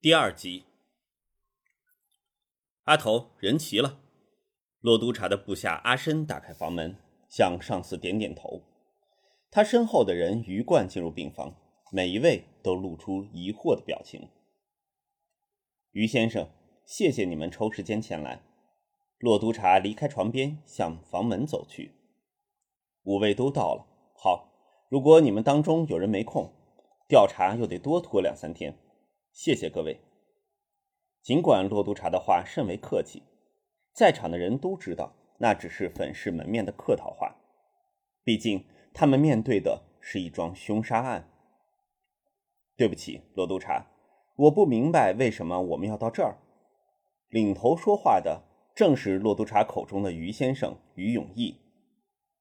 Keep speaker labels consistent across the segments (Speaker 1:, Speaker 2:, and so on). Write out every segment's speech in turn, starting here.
Speaker 1: 第二集，阿头人齐了。骆督察的部下阿深打开房门，向上司点点头。他身后的人鱼贯进入病房，每一位都露出疑惑的表情。于先生，谢谢你们抽时间前来。骆督察离开床边，向房门走去。五位都到了。好，如果你们当中有人没空，调查又得多拖两三天。谢谢各位。尽管骆督察的话甚为客气，在场的人都知道那只是粉饰门面的客套话。毕竟他们面对的是一桩凶杀案。对不起，骆督察，我不明白为什么我们要到这儿。领头说话的正是骆督察口中的于先生于永义。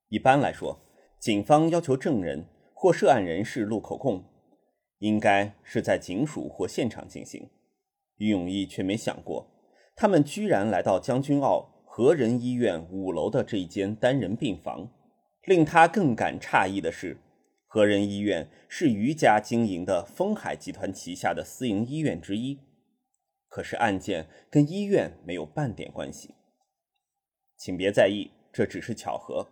Speaker 1: 一般来说，警方要求证人或涉案人士录口供。应该是在警署或现场进行，于永义却没想过，他们居然来到将军澳和仁医院五楼的这一间单人病房。令他更感诧异的是，和仁医院是余家经营的丰海集团旗下的私营医院之一，可是案件跟医院没有半点关系。请别在意，这只是巧合。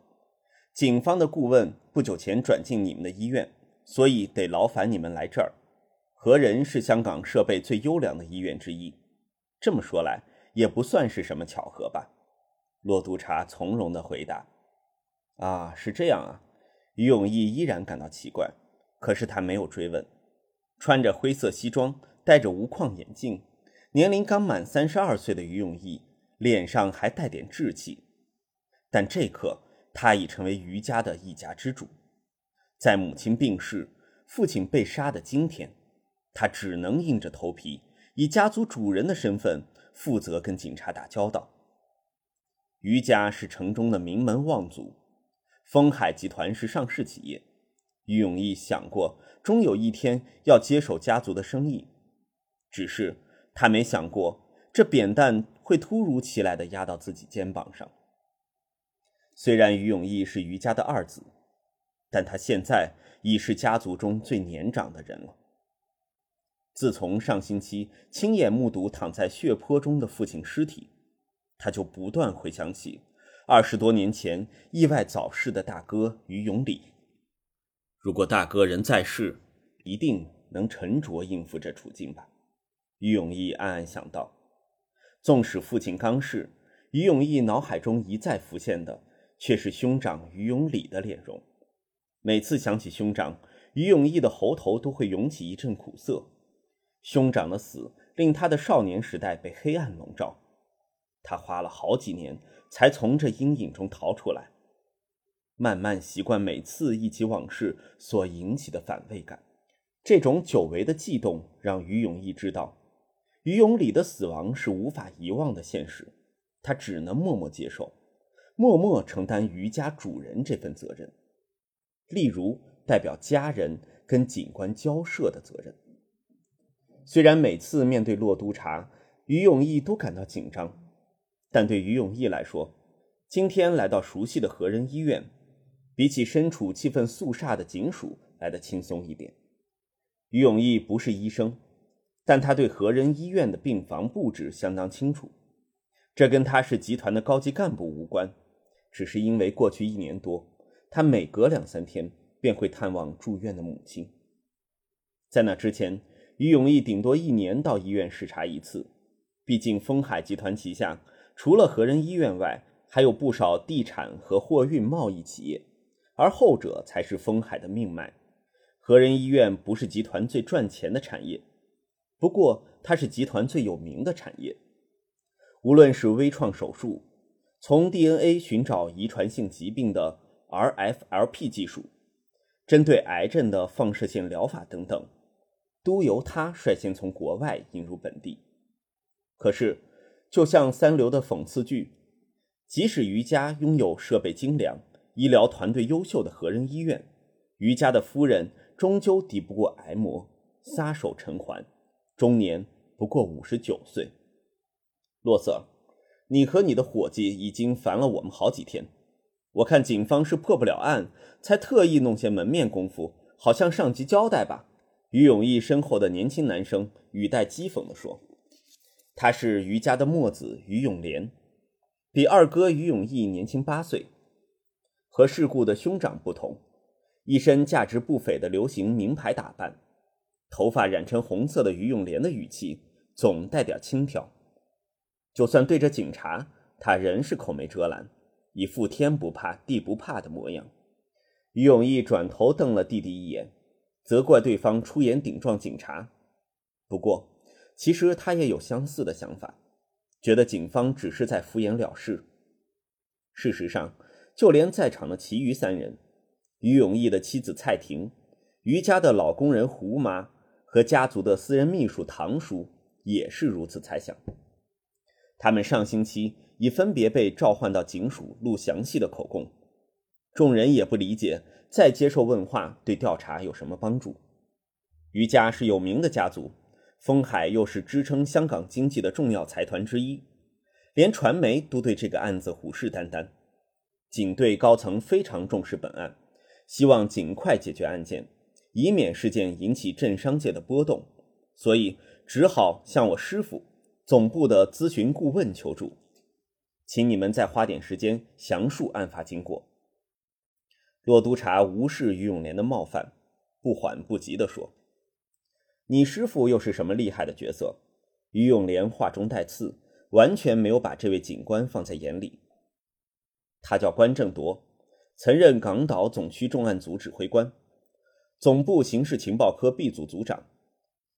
Speaker 1: 警方的顾问不久前转进你们的医院。所以得劳烦你们来这儿。和仁是香港设备最优良的医院之一，这么说来也不算是什么巧合吧？骆督察从容地回答：“啊，是这样啊。”于永义依然感到奇怪，可是他没有追问。穿着灰色西装，戴着无框眼镜，年龄刚满三十二岁的于永义，脸上还带点稚气。但这刻，他已成为于家的一家之主。在母亲病逝、父亲被杀的今天，他只能硬着头皮，以家族主人的身份负责跟警察打交道。于家是城中的名门望族，丰海集团是上市企业。于永义想过，终有一天要接手家族的生意，只是他没想过，这扁担会突如其来的压到自己肩膀上。虽然于永义是于家的二子。但他现在已是家族中最年长的人了。自从上星期亲眼目睹躺在血泊中的父亲尸体，他就不断回想起二十多年前意外早逝的大哥于永礼。如果大哥人在世，一定能沉着应付这处境吧？于永义暗暗想到。纵使父亲刚逝，于永义脑海中一再浮现的却是兄长于永礼的脸容。每次想起兄长于永义的喉头，都会涌起一阵苦涩。兄长的死令他的少年时代被黑暗笼罩，他花了好几年才从这阴影中逃出来。慢慢习惯每次忆起往事所引起的反胃感，这种久违的悸动让于永义知道，于永礼的死亡是无法遗忘的现实。他只能默默接受，默默承担于家主人这份责任。例如，代表家人跟警官交涉的责任。虽然每次面对骆督察，于永义都感到紧张，但对于永义来说，今天来到熟悉的和仁医院，比起身处气氛肃杀的警署来的轻松一点。于永义不是医生，但他对和仁医院的病房布置相当清楚。这跟他是集团的高级干部无关，只是因为过去一年多。他每隔两三天便会探望住院的母亲。在那之前，于永义顶多一年到医院视察一次。毕竟，丰海集团旗下除了和仁医院外，还有不少地产和货运贸易企业，而后者才是丰海的命脉。和仁医院不是集团最赚钱的产业，不过它是集团最有名的产业。无论是微创手术，从 DNA 寻找遗传性疾病的。RFLP 技术，针对癌症的放射性疗法等等，都由他率先从国外引入本地。可是，就像三流的讽刺剧，即使于家拥有设备精良、医疗团队优秀的和仁医院，于家的夫人终究抵不过癌魔，撒手尘寰，终年不过五十九岁。洛瑟，你和你的伙计已经烦了我们好几天。我看警方是破不了案，才特意弄些门面功夫，好向上级交代吧。于永义身后的年轻男生语带讥讽地说：“他是于家的墨子于永莲，比二哥于永义年轻八岁。和世故的兄长不同，一身价值不菲的流行名牌打扮，头发染成红色的于永莲的语气总带点轻佻。就算对着警察，他仍是口没遮拦，一副天不怕地不怕的模样。”于永义转头瞪了弟弟一眼。责怪对方出言顶撞警察，不过，其实他也有相似的想法，觉得警方只是在敷衍了事。事实上，就连在场的其余三人，于永义的妻子蔡婷、于家的老工人胡妈和家族的私人秘书唐叔，也是如此猜想。他们上星期已分别被召唤到警署录详细的口供，众人也不理解。再接受问话对调查有什么帮助？于家是有名的家族，丰海又是支撑香港经济的重要财团之一，连传媒都对这个案子虎视眈眈。警队高层非常重视本案，希望尽快解决案件，以免事件引起政商界的波动，所以只好向我师傅总部的咨询顾问求助，请你们再花点时间详述案发经过。骆督察无视于永莲的冒犯，不缓不急地说：“你师傅又是什么厉害的角色？”于永莲话中带刺，完全没有把这位警官放在眼里。他叫关正铎，曾任港岛总区重案组指挥官，总部刑事情报科 B 组组长，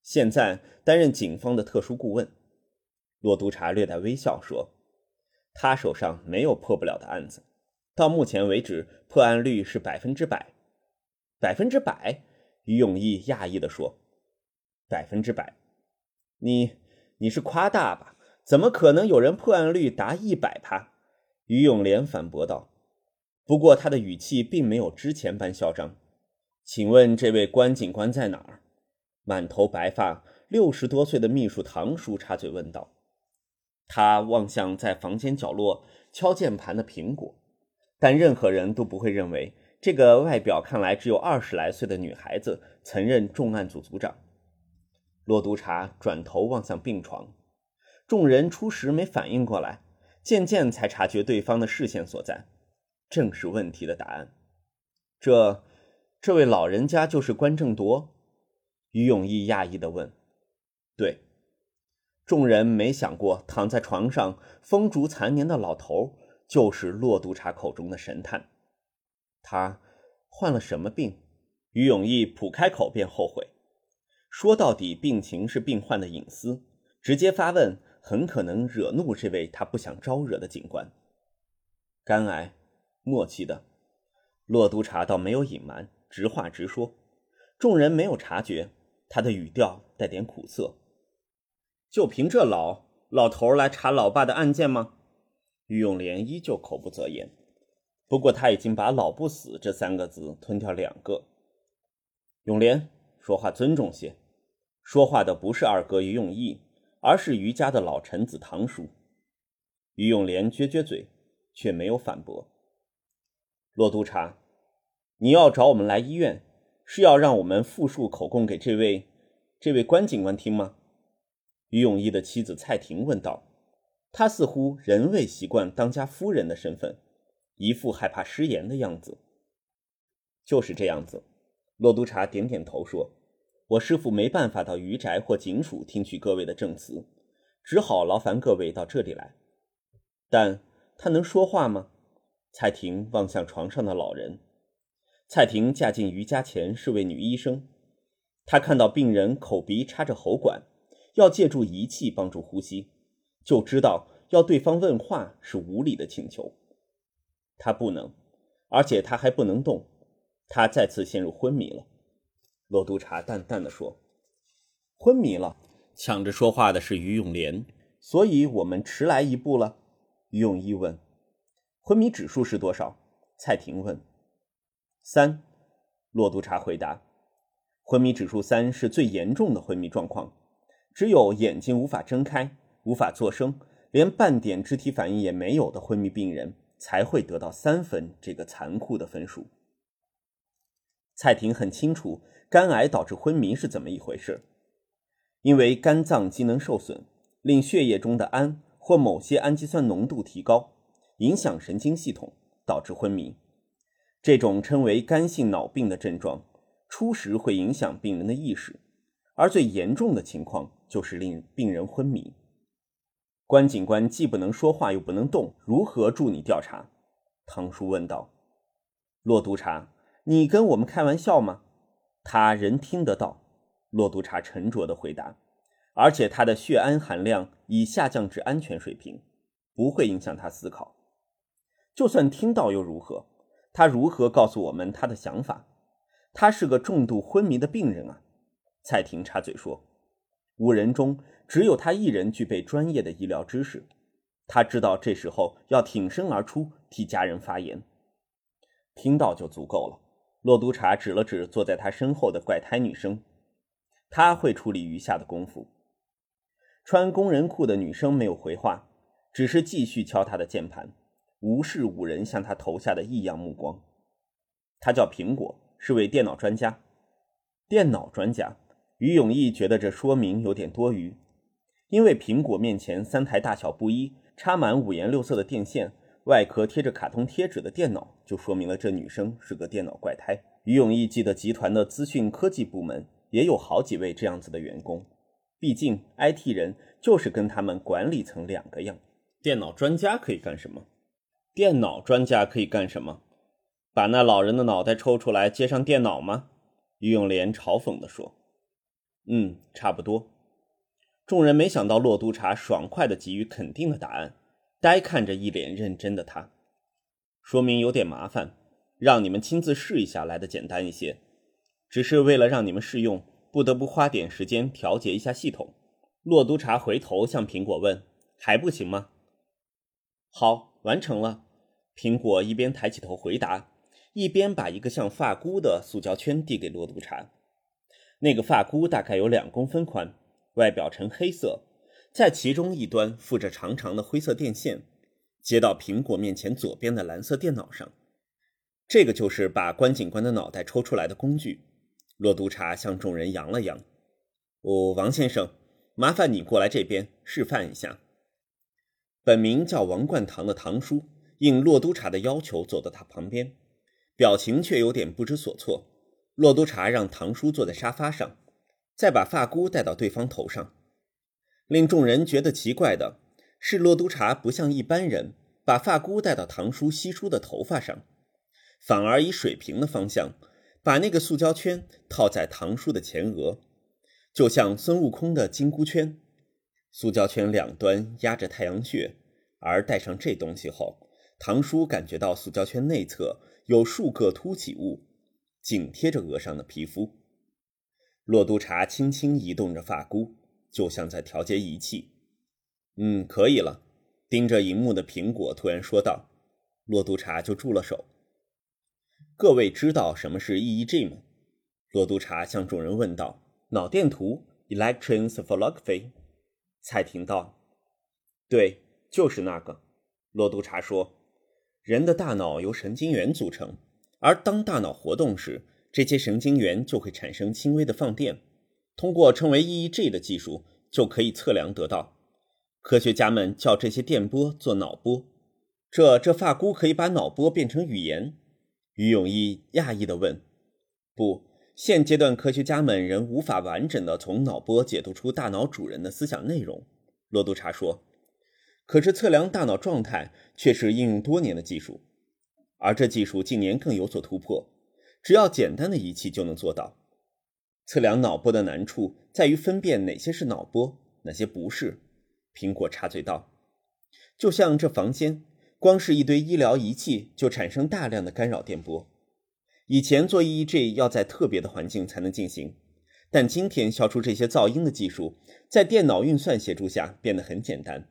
Speaker 1: 现在担任警方的特殊顾问。骆督察略带微笑说：“他手上没有破不了的案子。”到目前为止，破案率是百分之百，百分之百。于永义讶异地说：“百分之百，你你是夸大吧？怎么可能有人破案率达一百趴？”于永莲反驳道。不过他的语气并没有之前般嚣张。请问这位关警官在哪儿？满头白发、六十多岁的秘书唐叔插嘴问道。他望向在房间角落敲键盘的苹果。但任何人都不会认为这个外表看来只有二十来岁的女孩子曾任重案组组长。骆督察转头望向病床，众人初时没反应过来，渐渐才察觉对方的视线所在，正是问题的答案。这，这位老人家就是关正铎？于永义讶异地问。对。众人没想过躺在床上风烛残年的老头。就是骆督察口中的神探，他患了什么病？于永义甫开口便后悔。说到底，病情是病患的隐私，直接发问很可能惹怒这位他不想招惹的警官。肝癌，末期的。骆督察倒没有隐瞒，直话直说。众人没有察觉，他的语调带点苦涩。就凭这老老头来查老爸的案件吗？于永莲依旧口不择言，不过他已经把“老不死”这三个字吞掉两个。永莲说话尊重些，说话的不是二哥于永义，而是于家的老臣子堂叔。于永莲撅撅嘴，却没有反驳。骆督察，你要找我们来医院，是要让我们复述口供给这位这位关警官听吗？于永义的妻子蔡婷问道。他似乎仍未习惯当家夫人的身份，一副害怕失言的样子。就是这样子，骆督察点点头说：“我师傅没办法到余宅或警署听取各位的证词，只好劳烦各位到这里来。但他能说话吗？”蔡婷望向床上的老人。蔡婷嫁进余家前是位女医生，她看到病人口鼻插着喉管，要借助仪器帮助呼吸。就知道要对方问话是无理的请求，他不能，而且他还不能动，他再次陷入昏迷了。骆督察淡淡的说：“昏迷了。”抢着说话的是于永莲，所以我们迟来一步了。于永一问：“昏迷指数是多少？”蔡婷问：“三。”骆督察回答：“昏迷指数三是最严重的昏迷状况，只有眼睛无法睁开。”无法作声，连半点肢体反应也没有的昏迷病人才会得到三分这个残酷的分数。蔡婷很清楚肝癌导致昏迷是怎么一回事？因为肝脏机能受损，令血液中的氨或某些氨基酸浓度提高，影响神经系统，导致昏迷。这种称为肝性脑病的症状，初时会影响病人的意识，而最严重的情况就是令病人昏迷。关警官既不能说话又不能动，如何助你调查？唐叔问道。骆督察，你跟我们开玩笑吗？他人听得到。骆督察沉着地回答，而且他的血氨含量已下降至安全水平，不会影响他思考。就算听到又如何？他如何告诉我们他的想法？他是个重度昏迷的病人啊！蔡婷插嘴说：“五人中。”只有他一人具备专业的医疗知识，他知道这时候要挺身而出替家人发言。听到就足够了。骆督察指了指坐在他身后的怪胎女生，他会处理余下的功夫。穿工人裤的女生没有回话，只是继续敲他的键盘，无视五人向他投下的异样目光。他叫苹果，是位电脑专家。电脑专家，于永义觉得这说明有点多余。因为苹果面前三台大小不一、插满五颜六色的电线、外壳贴着卡通贴纸的电脑，就说明了这女生是个电脑怪胎。于永义记得集团的资讯科技部门也有好几位这样子的员工，毕竟 IT 人就是跟他们管理层两个样。电脑专家可以干什么？电脑专家可以干什么？把那老人的脑袋抽出来接上电脑吗？于永莲嘲讽地说：“嗯，差不多。”众人没想到洛督察爽快地给予肯定的答案，呆看着一脸认真的他，说明有点麻烦，让你们亲自试一下来的简单一些，只是为了让你们试用，不得不花点时间调节一下系统。洛督察回头向苹果问：“还不行吗？”“好，完成了。”苹果一边抬起头回答，一边把一个像发箍的塑胶圈递给洛督察。那个发箍大概有两公分宽。外表呈黑色，在其中一端附着长长的灰色电线，接到苹果面前左边的蓝色电脑上。这个就是把关警官的脑袋抽出来的工具。骆督察向众人扬了扬：“哦，王先生，麻烦你过来这边示范一下。”本名叫王冠堂的堂叔应骆督察的要求走到他旁边，表情却有点不知所措。骆督察让堂叔坐在沙发上。再把发箍戴到对方头上，令众人觉得奇怪的是，骆督察不像一般人把发箍戴到唐叔稀疏的头发上，反而以水平的方向把那个塑胶圈套在唐叔的前额，就像孙悟空的金箍圈。塑胶圈两端压着太阳穴，而戴上这东西后，唐叔感觉到塑胶圈内侧有数个凸起物，紧贴着额上的皮肤。骆督察轻轻移动着发箍，就像在调节仪器。嗯，可以了。盯着荧幕的苹果突然说道：“骆督察就住了手。”各位知道什么是 EEG 吗？骆督察向众人问道。“脑电图 （Electroencephalography）。”蔡婷道。“对，就是那个。”骆督察说：“人的大脑由神经元组成，而当大脑活动时。”这些神经元就会产生轻微的放电，通过称为 EEG 的技术就可以测量得到。科学家们叫这些电波做脑波。这这发箍可以把脑波变成语言？于永义讶异地问。不，现阶段科学家们仍无法完整地从脑波解读出大脑主人的思想内容。罗督察说。可是测量大脑状态却是应用多年的技术，而这技术近年更有所突破。只要简单的仪器就能做到。测量脑波的难处在于分辨哪些是脑波，哪些不是。苹果插嘴道：“就像这房间，光是一堆医疗仪器就产生大量的干扰电波。以前做 EEG 要在特别的环境才能进行，但今天消除这些噪音的技术，在电脑运算协助下变得很简单。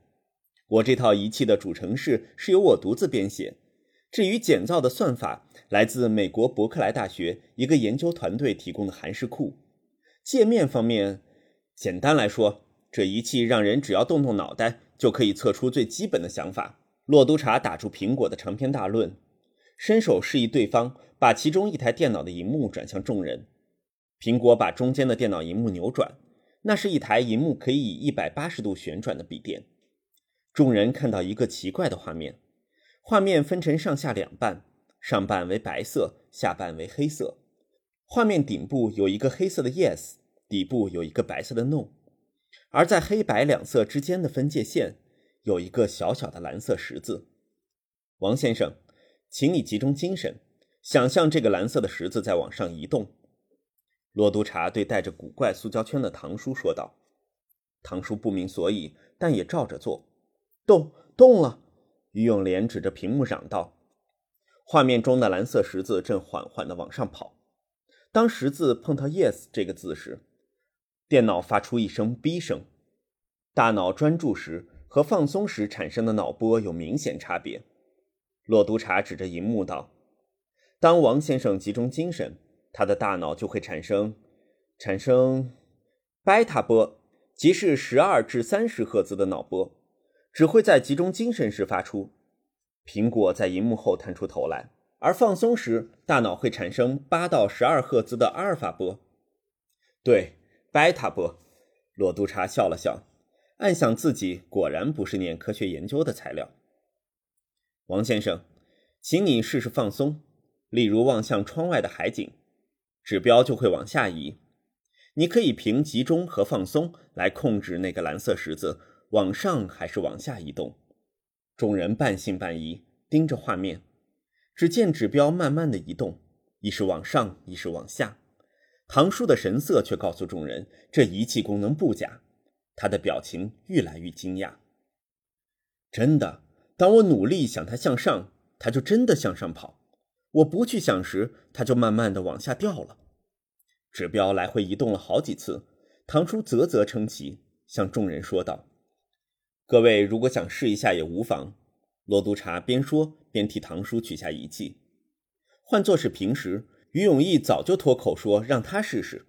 Speaker 1: 我这套仪器的主程式是由我独自编写。”至于减噪的算法，来自美国伯克莱大学一个研究团队提供的函式库。界面方面，简单来说，这仪器让人只要动动脑袋就可以测出最基本的想法。洛督察打出苹果的长篇大论，伸手示意对方把其中一台电脑的荧幕转向众人。苹果把中间的电脑荧幕扭转，那是一台荧幕可以以一百八十度旋转的笔电。众人看到一个奇怪的画面：画面分成上下两半，上半为白色，下半为黑色。画面顶部有一个黑色的 Yes，底部有一个白色的 No，而在黑白两色之间的分界线有一个小小的蓝色十字。王先生，请你集中精神，想象这个蓝色的十字在往上移动。罗督察对带着古怪塑胶圈的唐叔说道。唐叔不明所以，但也照着做。动动了！于永莲指着屏幕嚷道：“画面中的蓝色十字正缓缓地往上跑。当十字碰到 ‘yes’ 这个字时，电脑发出一声哔声。大脑专注时和放松时产生的脑波有明显差别。”骆督察指着荧幕道：“当王先生集中精神。”他的大脑就会产生产生贝塔波，即是十二至三十赫兹的脑波，只会在集中精神时发出。苹果在荧幕后探出头来，而放松时，大脑会产生八到十二赫兹的阿尔法波。对，贝塔波。罗督察笑了笑，暗想自己果然不是念科学研究的材料。王先生，请你试试放松，例如望向窗外的海景。指标就会往下移，你可以凭集中和放松来控制那个蓝色十字往上还是往下移动。众人半信半疑，盯着画面，只见指标慢慢的移动，一是往上，一是往下。唐叔的神色却告诉众人，这仪器功能不假。他的表情愈来愈惊讶。真的，当我努力想它向上，它就真的向上跑。我不去想时，它就慢慢的往下掉了。指标来回移动了好几次，唐叔啧啧称奇，向众人说道：“各位如果想试一下也无妨。”罗督察边说边替唐叔取下仪器。换作是平时，于永义早就脱口说让他试试，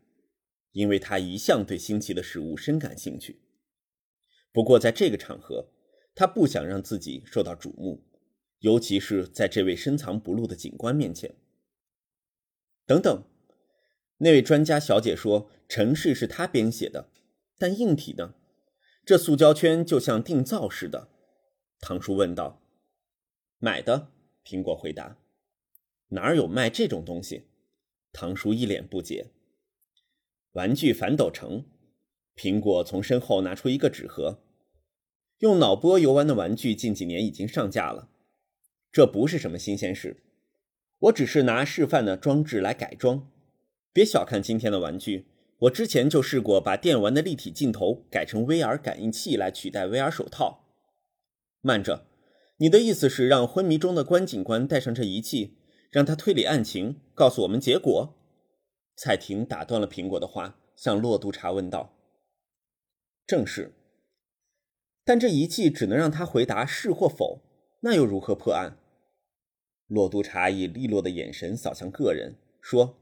Speaker 1: 因为他一向对新奇的事物深感兴趣。不过在这个场合，他不想让自己受到瞩目。尤其是在这位深藏不露的警官面前。等等，那位专家小姐说程式是她编写的，但硬体呢？这塑胶圈就像定造似的。唐叔问道。买的，苹果回答。哪儿有卖这种东西？唐叔一脸不解。玩具反斗城。苹果从身后拿出一个纸盒。用脑波游玩的玩具近几年已经上架了。这不是什么新鲜事，我只是拿示范的装置来改装。别小看今天的玩具，我之前就试过把电玩的立体镜头改成 VR 感应器来取代 VR 手套。慢着，你的意思是让昏迷中的关警官戴上这仪器，让他推理案情，告诉我们结果？蔡婷打断了苹果的话，向骆督察问道：“正是，但这仪器只能让他回答是或否，那又如何破案？”骆督察以利落的眼神扫向个人，说：“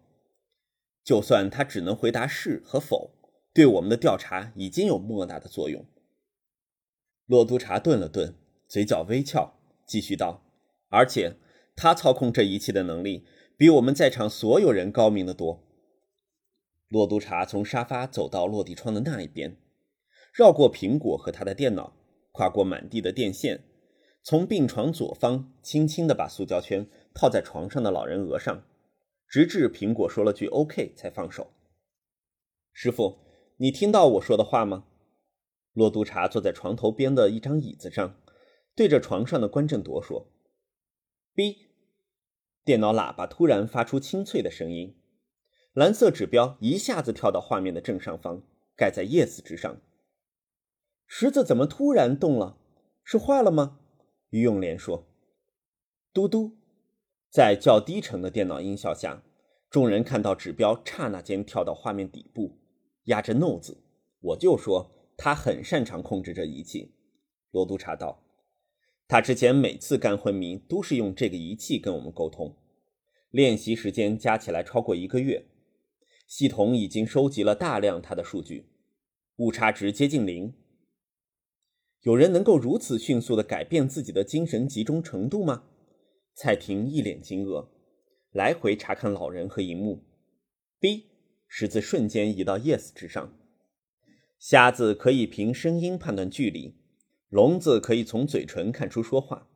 Speaker 1: 就算他只能回答是和否，对我们的调查已经有莫大的作用。”洛督察顿了顿，嘴角微翘，继续道：“而且他操控这一切的能力，比我们在场所有人高明的多。”洛督察从沙发走到落地窗的那一边，绕过苹果和他的电脑，跨过满地的电线。从病床左方轻轻地把塑胶圈套在床上的老人额上，直至苹果说了句 “OK” 才放手。师傅，你听到我说的话吗？骆督察坐在床头边的一张椅子上，对着床上的关正铎说：“B。”电脑喇叭突然发出清脆的声音，蓝色指标一下子跳到画面的正上方，盖在 “Yes” 之上。十字怎么突然动了？是坏了吗？于永莲说：“嘟嘟，在较低沉的电脑音效下，众人看到指标刹那间跳到画面底部，压着 ‘no’ 字。我就说他很擅长控制这仪器。”罗督察道：“他之前每次干昏迷都是用这个仪器跟我们沟通，练习时间加起来超过一个月，系统已经收集了大量他的数据，误差值接近零。”有人能够如此迅速地改变自己的精神集中程度吗？蔡婷一脸惊愕，来回查看老人和荧幕。B，十字瞬间移到 yes 之上。瞎子可以凭声音判断距离，聋子可以从嘴唇看出说话。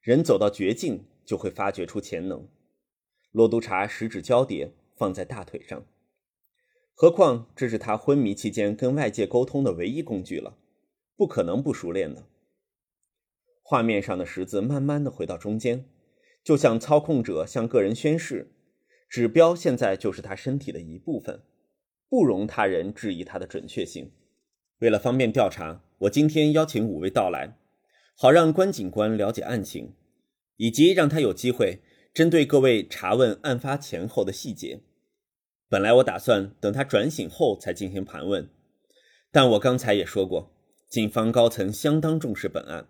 Speaker 1: 人走到绝境，就会发掘出潜能。罗督察食指交叠放在大腿上，何况这是他昏迷期间跟外界沟通的唯一工具了，不可能不熟练的。画面上的十字慢慢的回到中间，就像操控者向个人宣誓：指标现在就是他身体的一部分。不容他人质疑它的准确性。为了方便调查，我今天邀请五位到来，好让关警官了解案情，以及让他有机会针对各位查问案发前后的细节。本来我打算等他转醒后才进行盘问，但我刚才也说过，警方高层相当重视本案，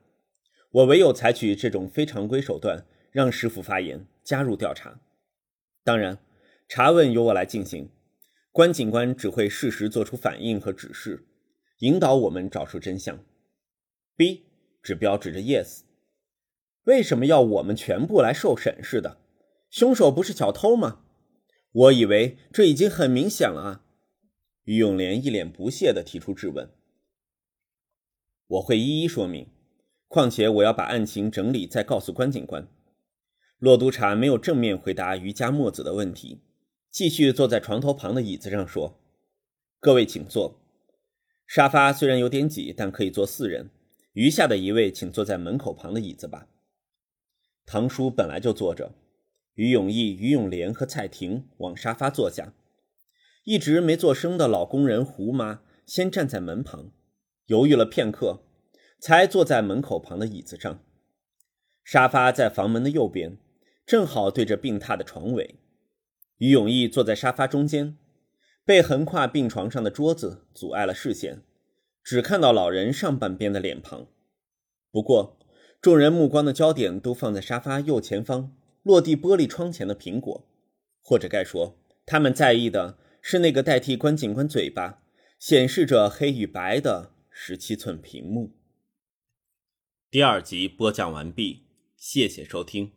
Speaker 1: 我唯有采取这种非常规手段，让师傅发言加入调查。当然，查问由我来进行。关警官只会适时做出反应和指示，引导我们找出真相。B 指标指着 Yes，为什么要我们全部来受审似的？凶手不是小偷吗？我以为这已经很明显了啊！于永莲一脸不屑地提出质问。我会一一说明，况且我要把案情整理再告诉关警官。骆督察没有正面回答于家墨子的问题。继续坐在床头旁的椅子上说：“各位请坐。沙发虽然有点挤，但可以坐四人。余下的一位请坐在门口旁的椅子吧。”唐叔本来就坐着，于永义、于永莲和蔡婷往沙发坐下。一直没做声的老工人胡妈先站在门旁，犹豫了片刻，才坐在门口旁的椅子上。沙发在房门的右边，正好对着病榻的床尾。于永义坐在沙发中间，被横跨病床上的桌子阻碍了视线，只看到老人上半边的脸庞。不过，众人目光的焦点都放在沙发右前方落地玻璃窗前的苹果，或者该说，他们在意的是那个代替关警官嘴巴显示着黑与白的十七寸屏幕。第二集播讲完毕，谢谢收听。